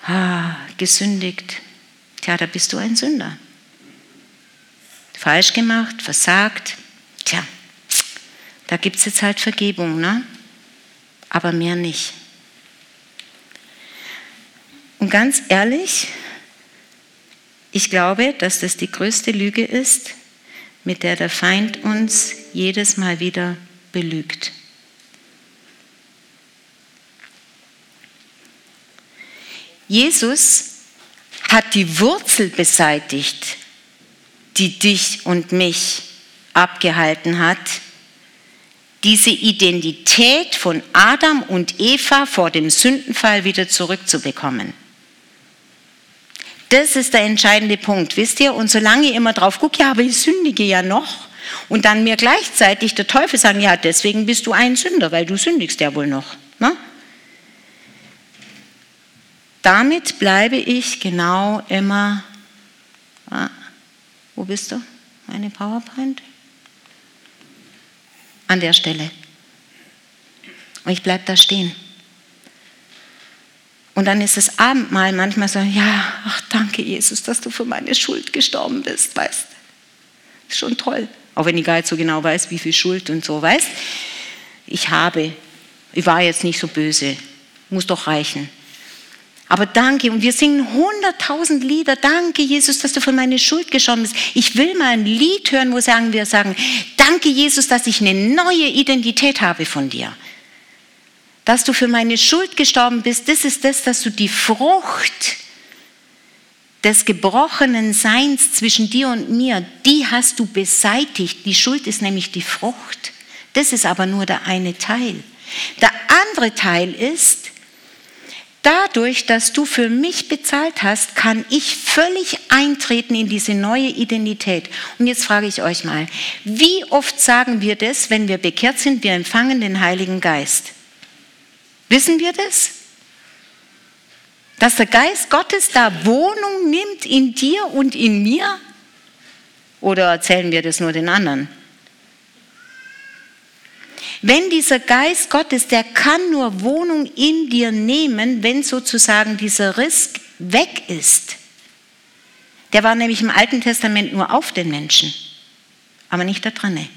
Ah, gesündigt. Tja, da bist du ein Sünder. Falsch gemacht, versagt. Tja, da gibt es jetzt halt Vergebung, ne? aber mehr nicht. Und ganz ehrlich, ich glaube, dass das die größte Lüge ist, mit der der Feind uns jedes Mal wieder belügt. Jesus hat die Wurzel beseitigt, die dich und mich abgehalten hat, diese Identität von Adam und Eva vor dem Sündenfall wieder zurückzubekommen. Das ist der entscheidende Punkt, wisst ihr? Und solange ich immer drauf gucke, ja, aber ich sündige ja noch, und dann mir gleichzeitig der Teufel sagen, ja, deswegen bist du ein Sünder, weil du sündigst ja wohl noch. Ne? Damit bleibe ich genau immer, ah, wo bist du, meine PowerPoint? An der Stelle. Und ich bleibe da stehen. Und dann ist das Abendmahl manchmal so, ja, ach danke Jesus, dass du für meine Schuld gestorben bist, weißt. Ist schon toll. Auch wenn ich gar nicht so genau weiß, wie viel Schuld und so, weißt. Ich habe, ich war jetzt nicht so böse, muss doch reichen. Aber danke, und wir singen hunderttausend Lieder. Danke, Jesus, dass du für meine Schuld gestorben bist. Ich will mal ein Lied hören, wo sagen wir sagen, danke, Jesus, dass ich eine neue Identität habe von dir dass du für meine Schuld gestorben bist, das ist das, dass du die Frucht des gebrochenen Seins zwischen dir und mir, die hast du beseitigt. Die Schuld ist nämlich die Frucht. Das ist aber nur der eine Teil. Der andere Teil ist, dadurch, dass du für mich bezahlt hast, kann ich völlig eintreten in diese neue Identität. Und jetzt frage ich euch mal, wie oft sagen wir das, wenn wir bekehrt sind, wir empfangen den Heiligen Geist? Wissen wir das? Dass der Geist Gottes da Wohnung nimmt in dir und in mir? Oder erzählen wir das nur den anderen? Wenn dieser Geist Gottes, der kann nur Wohnung in dir nehmen, wenn sozusagen dieser Riss weg ist. Der war nämlich im Alten Testament nur auf den Menschen, aber nicht da drinne.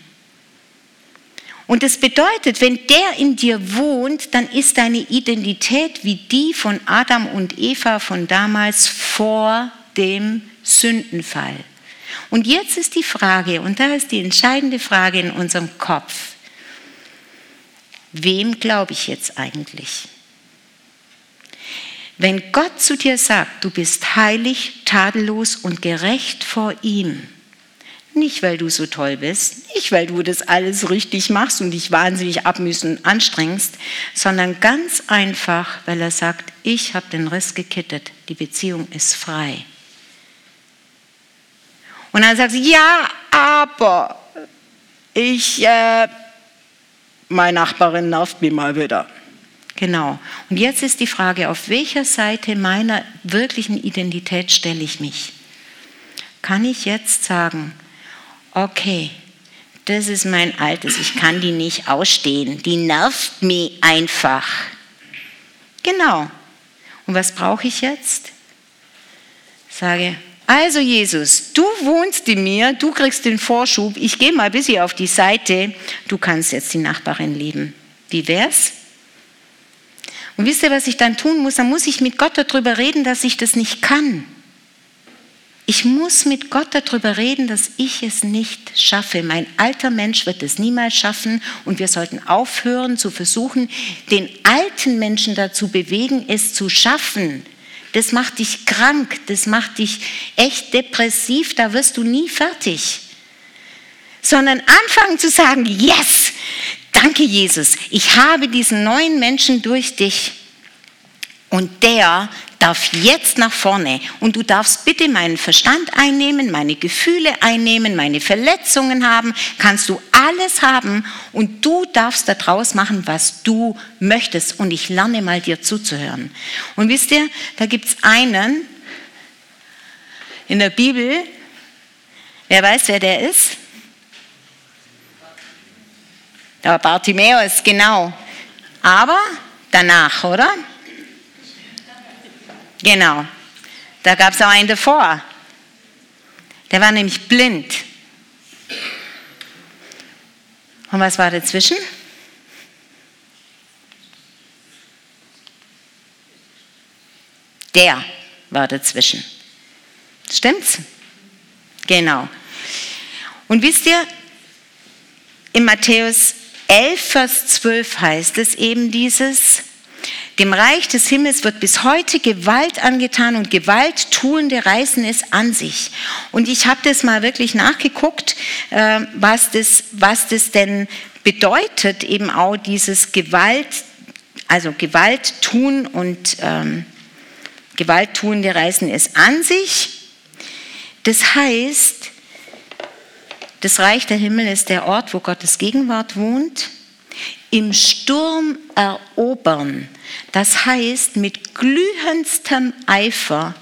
Und das bedeutet, wenn der in dir wohnt, dann ist deine Identität wie die von Adam und Eva von damals vor dem Sündenfall. Und jetzt ist die Frage, und da ist die entscheidende Frage in unserem Kopf, wem glaube ich jetzt eigentlich? Wenn Gott zu dir sagt, du bist heilig, tadellos und gerecht vor ihm, nicht weil du so toll bist, nicht weil du das alles richtig machst und dich wahnsinnig und anstrengst, sondern ganz einfach, weil er sagt, ich habe den Riss gekittet, die Beziehung ist frei. Und dann sagt sie, ja, aber ich, äh, meine Nachbarin nervt mich mal wieder. Genau. Und jetzt ist die Frage, auf welcher Seite meiner wirklichen Identität stelle ich mich? Kann ich jetzt sagen, okay, das ist mein Altes, ich kann die nicht ausstehen, die nervt mich einfach. Genau. Und was brauche ich jetzt? Sage, also Jesus, du wohnst in mir, du kriegst den Vorschub, ich gehe mal ein bisschen auf die Seite, du kannst jetzt die Nachbarin lieben. Wie wär's? Und wisst ihr, was ich dann tun muss? Dann muss ich mit Gott darüber reden, dass ich das nicht kann. Ich muss mit Gott darüber reden, dass ich es nicht schaffe. Mein alter Mensch wird es niemals schaffen und wir sollten aufhören zu versuchen, den alten Menschen dazu bewegen, es zu schaffen. Das macht dich krank, das macht dich echt depressiv, da wirst du nie fertig. Sondern anfangen zu sagen, yes, danke Jesus, ich habe diesen neuen Menschen durch dich und der darf jetzt nach vorne und du darfst bitte meinen Verstand einnehmen, meine Gefühle einnehmen, meine Verletzungen haben, kannst du alles haben und du darfst daraus machen, was du möchtest und ich lerne mal dir zuzuhören. Und wisst ihr, da gibt es einen in der Bibel, wer weiß, wer der ist? Der Bartimäus, genau. Aber danach, oder? Genau. Da gab es auch einen davor. Der war nämlich blind. Und was war dazwischen? Der war dazwischen. Stimmt's? Genau. Und wisst ihr, in Matthäus 11, Vers 12 heißt es eben dieses, dem Reich des Himmels wird bis heute Gewalt angetan und Gewalttuende reißen es an sich. Und ich habe das mal wirklich nachgeguckt, äh, was das, was das denn bedeutet, eben auch dieses Gewalt, also Gewalt tun und ähm, Gewalttuende reißen es an sich. Das heißt, das Reich der Himmel ist der Ort, wo Gottes Gegenwart wohnt im Sturm erobern. Das heißt, mit glühendstem Eifer,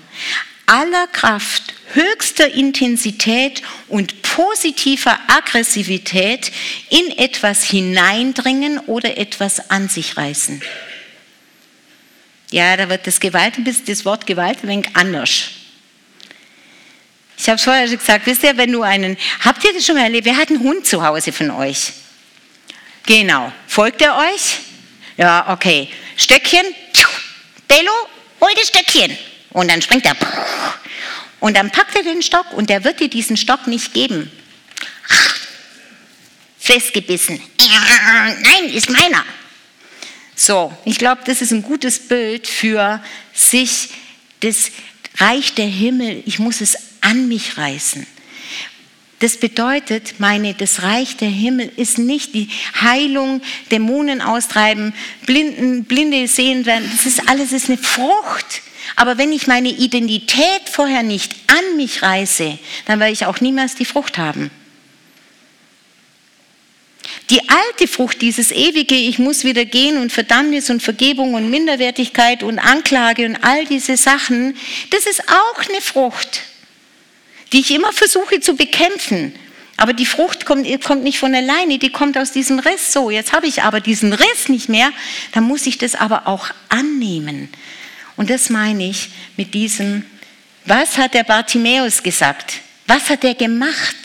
aller Kraft, höchster Intensität und positiver Aggressivität in etwas hineindringen oder etwas an sich reißen. Ja, da wird das Gewalt, das Wort Gewalt ein wenig anders. Ich habe es vorher schon gesagt, wisst ihr, wenn du einen, habt ihr das schon mal erlebt, wer hat einen Hund zu Hause von euch? Genau. Folgt er euch? Ja, okay. Stöckchen. Bello, hol das Stöckchen. Und dann springt er. Und dann packt er den Stock und der wird dir diesen Stock nicht geben. Festgebissen. Nein, ist meiner. So, ich glaube, das ist ein gutes Bild für sich, das Reich der Himmel. Ich muss es an mich reißen. Das bedeutet, meine, das Reich der Himmel ist nicht die Heilung, Dämonen austreiben, Blinden, Blinde sehen werden. Das ist alles ist eine Frucht. Aber wenn ich meine Identität vorher nicht an mich reiße, dann werde ich auch niemals die Frucht haben. Die alte Frucht, dieses ewige, ich muss wieder gehen und Verdammnis und Vergebung und Minderwertigkeit und Anklage und all diese Sachen, das ist auch eine Frucht die ich immer versuche zu bekämpfen. Aber die Frucht kommt, kommt nicht von alleine, die kommt aus diesem Riss. So, jetzt habe ich aber diesen Riss nicht mehr, dann muss ich das aber auch annehmen. Und das meine ich mit diesem, was hat der Bartimäus gesagt? Was hat er gemacht?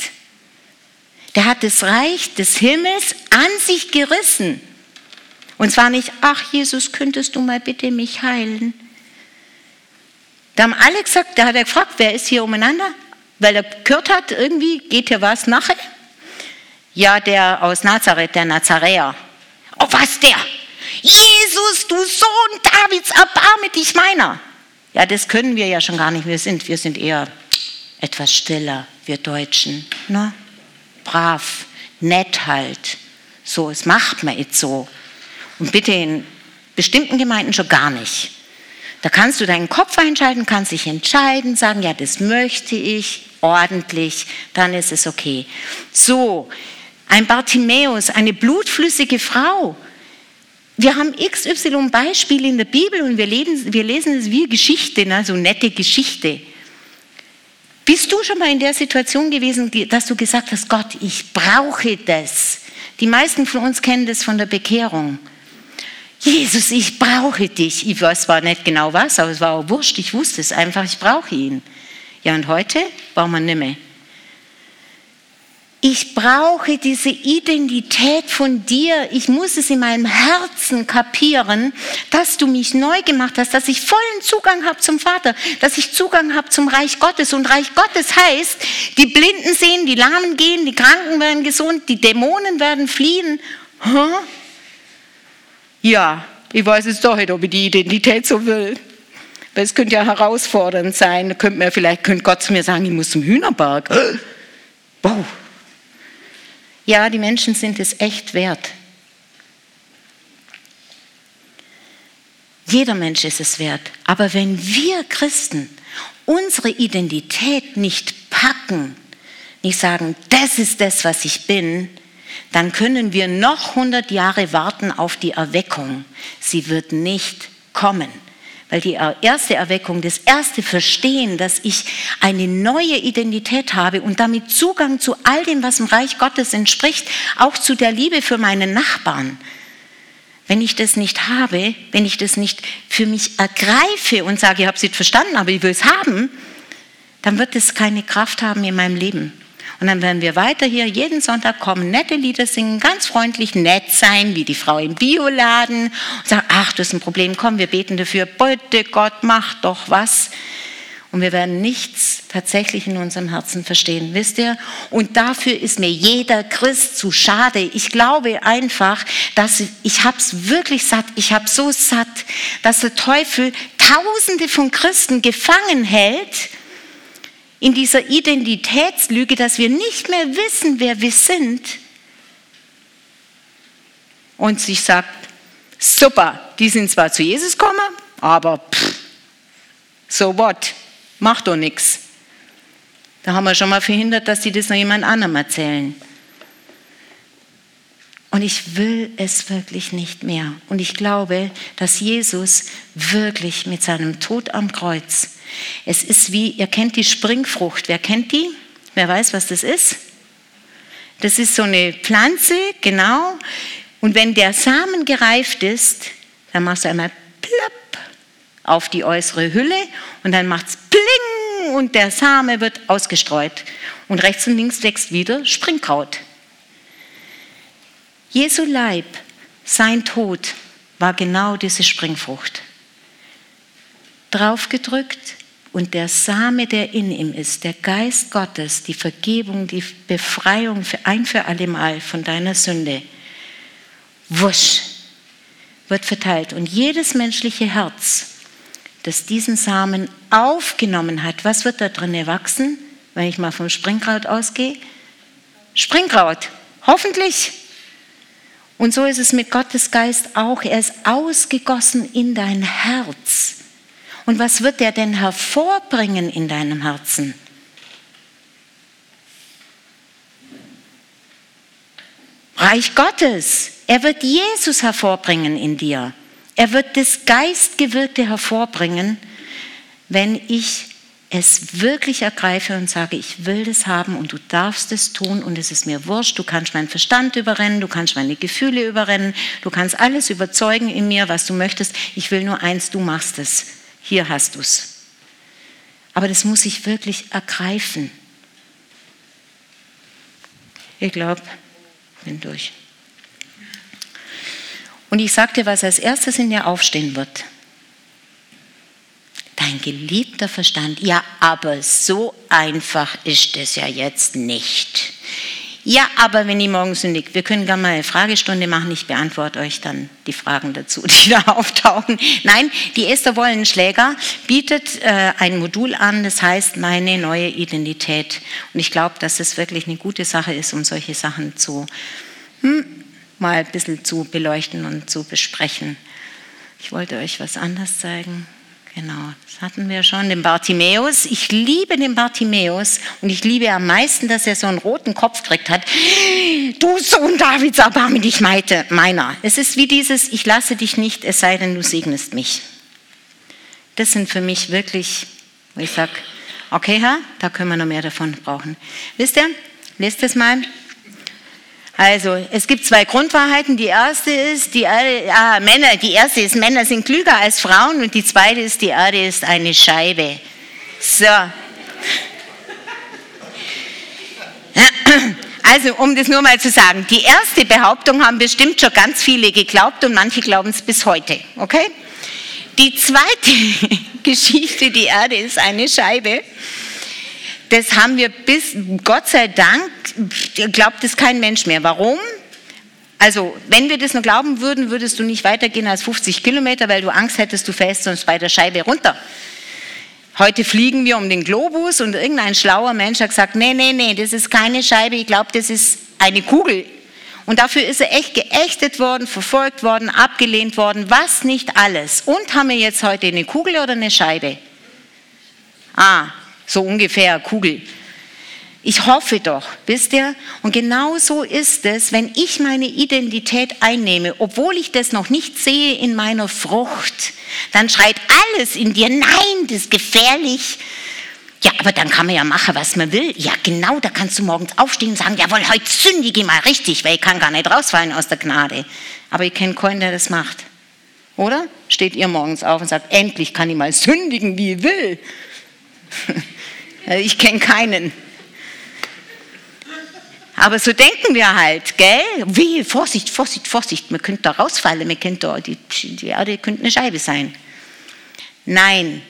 Der hat das Reich des Himmels an sich gerissen. Und zwar nicht, ach Jesus, könntest du mal bitte mich heilen? Da haben alle gesagt, da hat er gefragt, wer ist hier umeinander? Weil er gehört hat, irgendwie geht hier was nachher. Ja, der aus Nazareth, der Nazaräer. Oh, was der? Jesus, du Sohn Davids, erbarme dich meiner. Ja, das können wir ja schon gar nicht. Wir sind, wir sind eher etwas stiller, wir Deutschen. Ne? Brav, nett halt. So, es macht man jetzt so. Und bitte in bestimmten Gemeinden schon gar nicht. Da kannst du deinen Kopf einschalten, kannst dich entscheiden, sagen, ja, das möchte ich, ordentlich, dann ist es okay. So, ein Bartimäus, eine blutflüssige Frau. Wir haben XY Beispiele in der Bibel und wir, lesen, wir lesen es wie Geschichte, ne? so nette Geschichte. Bist du schon mal in der Situation gewesen, dass du gesagt hast, Gott, ich brauche das? Die meisten von uns kennen das von der Bekehrung. Jesus, ich brauche dich. Ich weiß zwar nicht genau was, aber es war auch wurscht. Ich wusste es einfach, ich brauche ihn. Ja, und heute braucht man nicht mehr. Ich brauche diese Identität von dir. Ich muss es in meinem Herzen kapieren, dass du mich neu gemacht hast, dass ich vollen Zugang habe zum Vater, dass ich Zugang habe zum Reich Gottes. Und Reich Gottes heißt, die Blinden sehen, die Lahmen gehen, die Kranken werden gesund, die Dämonen werden fliehen. Huh? Ja, ich weiß es doch nicht, ob ich die Identität so will. Weil es könnte ja herausfordernd sein. Könnte, mir vielleicht, könnte Gott zu mir sagen, ich muss zum Hühnerberg. Wow. Ja, die Menschen sind es echt wert. Jeder Mensch ist es wert. Aber wenn wir Christen unsere Identität nicht packen, nicht sagen, das ist das, was ich bin, dann können wir noch 100 Jahre warten auf die Erweckung. Sie wird nicht kommen. Weil die erste Erweckung, das erste Verstehen, dass ich eine neue Identität habe und damit Zugang zu all dem, was im Reich Gottes entspricht, auch zu der Liebe für meine Nachbarn. Wenn ich das nicht habe, wenn ich das nicht für mich ergreife und sage, ich habe es nicht verstanden, aber ich will es haben, dann wird es keine Kraft haben in meinem Leben. Und dann werden wir weiter hier jeden Sonntag kommen, nette Lieder singen, ganz freundlich nett sein, wie die Frau im Bioladen und sagen, ach, das ist ein Problem, komm, wir beten dafür, bitte Gott, mach doch was. Und wir werden nichts tatsächlich in unserem Herzen verstehen, wisst ihr? Und dafür ist mir jeder Christ zu schade. Ich glaube einfach, dass ich, es wirklich satt, ich habe so satt, dass der Teufel Tausende von Christen gefangen hält, in dieser Identitätslüge, dass wir nicht mehr wissen, wer wir sind und sich sagt, super, die sind zwar zu Jesus gekommen, aber pff, so what, macht doch nichts. Da haben wir schon mal verhindert, dass sie das noch jemand anderem erzählen. Und ich will es wirklich nicht mehr. Und ich glaube, dass Jesus wirklich mit seinem Tod am Kreuz, es ist wie, ihr kennt die Springfrucht. Wer kennt die? Wer weiß, was das ist? Das ist so eine Pflanze, genau. Und wenn der Samen gereift ist, dann machst du einmal plopp auf die äußere Hülle und dann macht es pling und der Same wird ausgestreut. Und rechts und links wächst wieder Springkraut. Jesu Leib, sein Tod war genau diese Springfrucht. Draufgedrückt und der Same, der in ihm ist, der Geist Gottes, die Vergebung, die Befreiung für ein für alle Mal von deiner Sünde, wusch, wird verteilt. Und jedes menschliche Herz, das diesen Samen aufgenommen hat, was wird da drin wachsen, wenn ich mal vom Springkraut ausgehe? Springkraut, hoffentlich. Und so ist es mit Gottes Geist auch. Er ist ausgegossen in dein Herz. Und was wird er denn hervorbringen in deinem Herzen? Reich Gottes. Er wird Jesus hervorbringen in dir. Er wird das Geistgewirkte hervorbringen, wenn ich es wirklich ergreife und sage, ich will das haben und du darfst es tun und es ist mir wurscht, du kannst meinen Verstand überrennen, du kannst meine Gefühle überrennen, du kannst alles überzeugen in mir, was du möchtest. Ich will nur eins, du machst es. Hier hast du es. Aber das muss ich wirklich ergreifen. Ich glaube, bin durch. Und ich sagte, was als erstes in dir aufstehen wird ein geliebter Verstand. Ja, aber so einfach ist es ja jetzt nicht. Ja, aber wenn die morgen sündigt, wir können gerne mal eine Fragestunde machen, ich beantworte euch dann die Fragen dazu, die da auftauchen. Nein, die Esther Wollenschläger bietet äh, ein Modul an, das heißt meine neue Identität. Und ich glaube, dass es wirklich eine gute Sache ist, um solche Sachen zu hm, mal ein bisschen zu beleuchten und zu besprechen. Ich wollte euch was anderes zeigen. Genau, das hatten wir schon, den Bartimäus. Ich liebe den Bartimäus und ich liebe am meisten, dass er so einen roten Kopf kriegt hat. Du Sohn Davids, erbarme dich meiner. Es ist wie dieses, ich lasse dich nicht, es sei denn, du segnest mich. Das sind für mich wirklich, wo ich sage, okay Herr, da können wir noch mehr davon brauchen. Wisst ihr, lest es mal. Also, es gibt zwei Grundwahrheiten. Die erste ist, die Erde, ah, Männer, die erste ist, Männer sind klüger als Frauen und die zweite ist, die Erde ist eine Scheibe. So. Also, um das nur mal zu sagen, die erste Behauptung haben bestimmt schon ganz viele geglaubt und manche glauben es bis heute, okay? Die zweite Geschichte, die Erde ist eine Scheibe, das haben wir bis, Gott sei Dank, glaubt es kein Mensch mehr. Warum? Also, wenn wir das nur glauben würden, würdest du nicht weitergehen als 50 Kilometer, weil du Angst hättest, du fällst sonst bei der Scheibe runter. Heute fliegen wir um den Globus und irgendein schlauer Mensch hat gesagt, nee, nee, nee, das ist keine Scheibe, ich glaube, das ist eine Kugel. Und dafür ist er echt geächtet worden, verfolgt worden, abgelehnt worden, was nicht alles. Und haben wir jetzt heute eine Kugel oder eine Scheibe? Ah, so ungefähr Kugel. Ich hoffe doch, wisst ihr? Und genau so ist es, wenn ich meine Identität einnehme, obwohl ich das noch nicht sehe in meiner Frucht, dann schreit alles in dir, nein, das ist gefährlich. Ja, aber dann kann man ja machen, was man will. Ja, genau, da kannst du morgens aufstehen und sagen, jawohl, heute sündige mal richtig, weil ich kann gar nicht rausfallen aus der Gnade. Aber ich kenne keinen, der das macht. Oder? Steht ihr morgens auf und sagt, endlich kann ich mal sündigen, wie ich will. Ich kenne keinen. Aber so denken wir halt, gell? Wie, Vorsicht, Vorsicht, Vorsicht, man könnte da rausfallen, man könnte da, die, die Erde könnte eine Scheibe sein. Nein,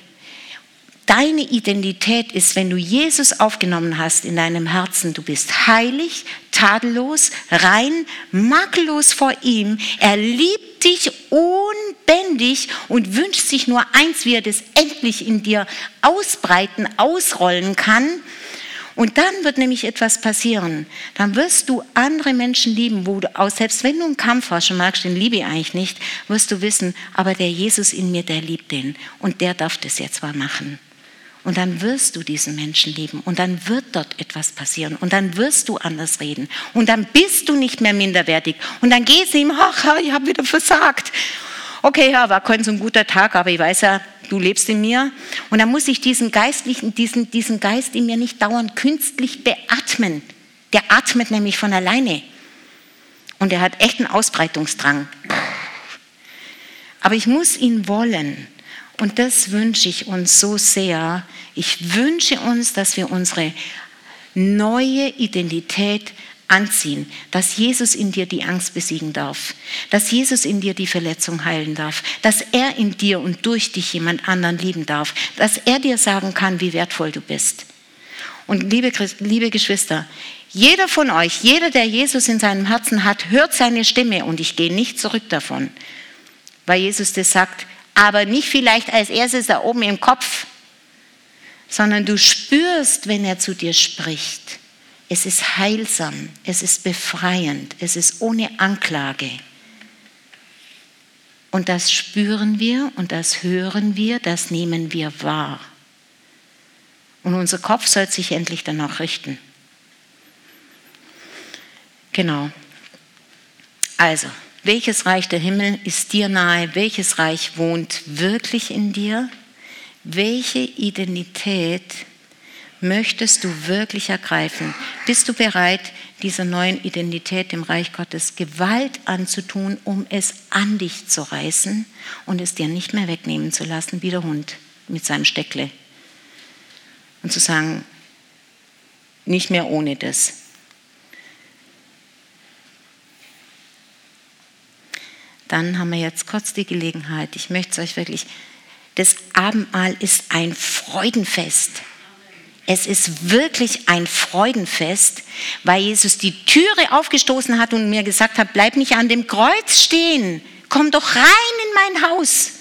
deine Identität ist, wenn du Jesus aufgenommen hast in deinem Herzen, du bist heilig, tadellos, rein, makellos vor ihm. Er liebt dich unbändig und wünscht sich nur eins, wie er das endlich in dir ausbreiten, ausrollen kann. Und dann wird nämlich etwas passieren. Dann wirst du andere Menschen lieben, wo du auch, selbst wenn du einen Kampf hast und magst, den liebe ich eigentlich nicht, wirst du wissen, aber der Jesus in mir, der liebt den. Und der darf das jetzt mal machen. Und dann wirst du diesen Menschen lieben und dann wird dort etwas passieren und dann wirst du anders reden und dann bist du nicht mehr minderwertig und dann gehst du ihm, ach, ich habe wieder versagt. Okay, ja, war kein so ein guter Tag, aber ich weiß ja, du lebst in mir. Und dann muss ich diesen geistlichen, diesen, diesen Geist in mir nicht dauernd künstlich beatmen. Der atmet nämlich von alleine. Und er hat echt einen Ausbreitungsdrang. Aber ich muss ihn wollen. Und das wünsche ich uns so sehr. Ich wünsche uns, dass wir unsere neue Identität anziehen, dass Jesus in dir die Angst besiegen darf, dass Jesus in dir die Verletzung heilen darf, dass er in dir und durch dich jemand anderen lieben darf, dass er dir sagen kann, wie wertvoll du bist. Und liebe, liebe Geschwister, jeder von euch, jeder, der Jesus in seinem Herzen hat, hört seine Stimme und ich gehe nicht zurück davon, weil Jesus das sagt, aber nicht vielleicht als erstes da oben im Kopf, sondern du spürst, wenn er zu dir spricht. Es ist heilsam, es ist befreiend, es ist ohne Anklage. Und das spüren wir und das hören wir, das nehmen wir wahr. Und unser Kopf soll sich endlich danach richten. Genau. Also, welches Reich der Himmel ist dir nahe? Welches Reich wohnt wirklich in dir? Welche Identität möchtest du wirklich ergreifen? Bist du bereit, dieser neuen Identität im Reich Gottes Gewalt anzutun, um es an dich zu reißen und es dir nicht mehr wegnehmen zu lassen, wie der Hund mit seinem Steckle? Und zu sagen, nicht mehr ohne das. Dann haben wir jetzt kurz die Gelegenheit. Ich möchte es euch wirklich das Abendmahl ist ein Freudenfest. Es ist wirklich ein Freudenfest, weil Jesus die Türe aufgestoßen hat und mir gesagt hat, bleib nicht an dem Kreuz stehen, komm doch rein in mein Haus.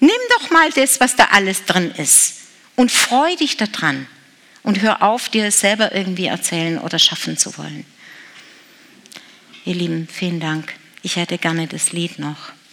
Nimm doch mal das, was da alles drin ist und freu dich daran und hör auf, dir selber irgendwie erzählen oder schaffen zu wollen. Ihr Lieben, vielen Dank. Ich hätte gerne das Lied noch.